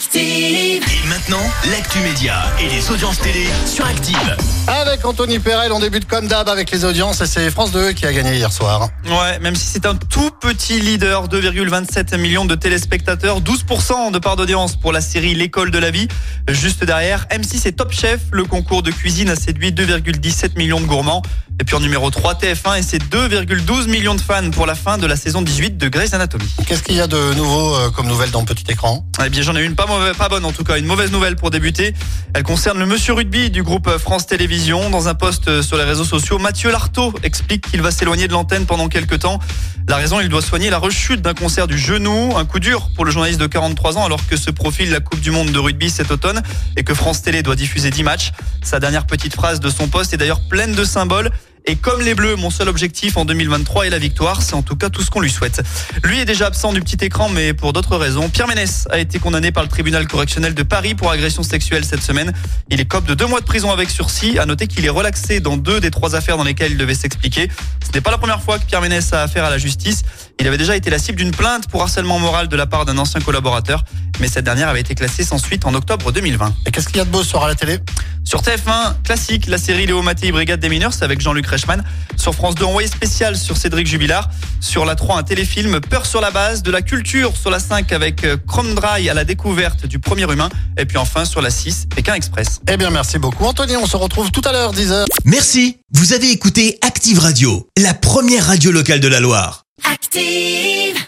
Active. Et maintenant, l'actu média et les audiences télé sur Active. Avec Anthony Perel, on débute comme d'hab avec les audiences et c'est France 2 qui a gagné hier soir. Ouais, même si c'est un tout petit leader, 2,27 millions de téléspectateurs, 12% de part d'audience pour la série L'école de la vie. Juste derrière, M6 et Top Chef, le concours de cuisine a séduit 2,17 millions de gourmands. Et puis en numéro 3, TF1 et ses 2,12 millions de fans pour la fin de la saison 18 de Grey's Anatomy. Qu'est-ce qu'il y a de nouveau euh, comme nouvelle dans le petit écran? Eh bien, j'en ai une pas, pas bonne en tout cas, une mauvaise nouvelle pour débuter. Elle concerne le monsieur rugby du groupe France Télévisions. Dans un post sur les réseaux sociaux, Mathieu Lartaud explique qu'il va s'éloigner de l'antenne pendant quelques temps. La raison, il doit soigner la rechute d'un concert du genou, un coup dur pour le journaliste de 43 ans alors que se profile la Coupe du Monde de rugby cet automne et que France Télé doit diffuser 10 matchs. Sa dernière petite phrase de son poste est d'ailleurs pleine de symboles. Et comme les Bleus, mon seul objectif en 2023 est la victoire. C'est en tout cas tout ce qu'on lui souhaite. Lui est déjà absent du petit écran, mais pour d'autres raisons. Pierre Ménès a été condamné par le tribunal correctionnel de Paris pour agression sexuelle cette semaine. Il est cop de deux mois de prison avec sursis. À noter qu'il est relaxé dans deux des trois affaires dans lesquelles il devait s'expliquer. Ce n'est pas la première fois que Pierre Ménès a affaire à la justice. Il avait déjà été la cible d'une plainte pour harcèlement moral de la part d'un ancien collaborateur. Mais cette dernière avait été classée sans suite en octobre 2020. Et qu'est-ce qu'il y a de beau ce soir à la télé? Sur TF1, classique, la série Léo Mattei Brigade des mineurs, c'est avec Jean-Luc Reichmann. Sur France 2, envoyé spécial sur Cédric Jubilard. Sur la 3, un téléfilm Peur sur la base, de la culture sur la 5 avec euh, Chrome Dry à la découverte du premier humain. Et puis enfin sur la 6, Pékin Express. Eh bien merci beaucoup Anthony, on se retrouve tout à l'heure 10h. Merci, vous avez écouté Active Radio, la première radio locale de la Loire. Active.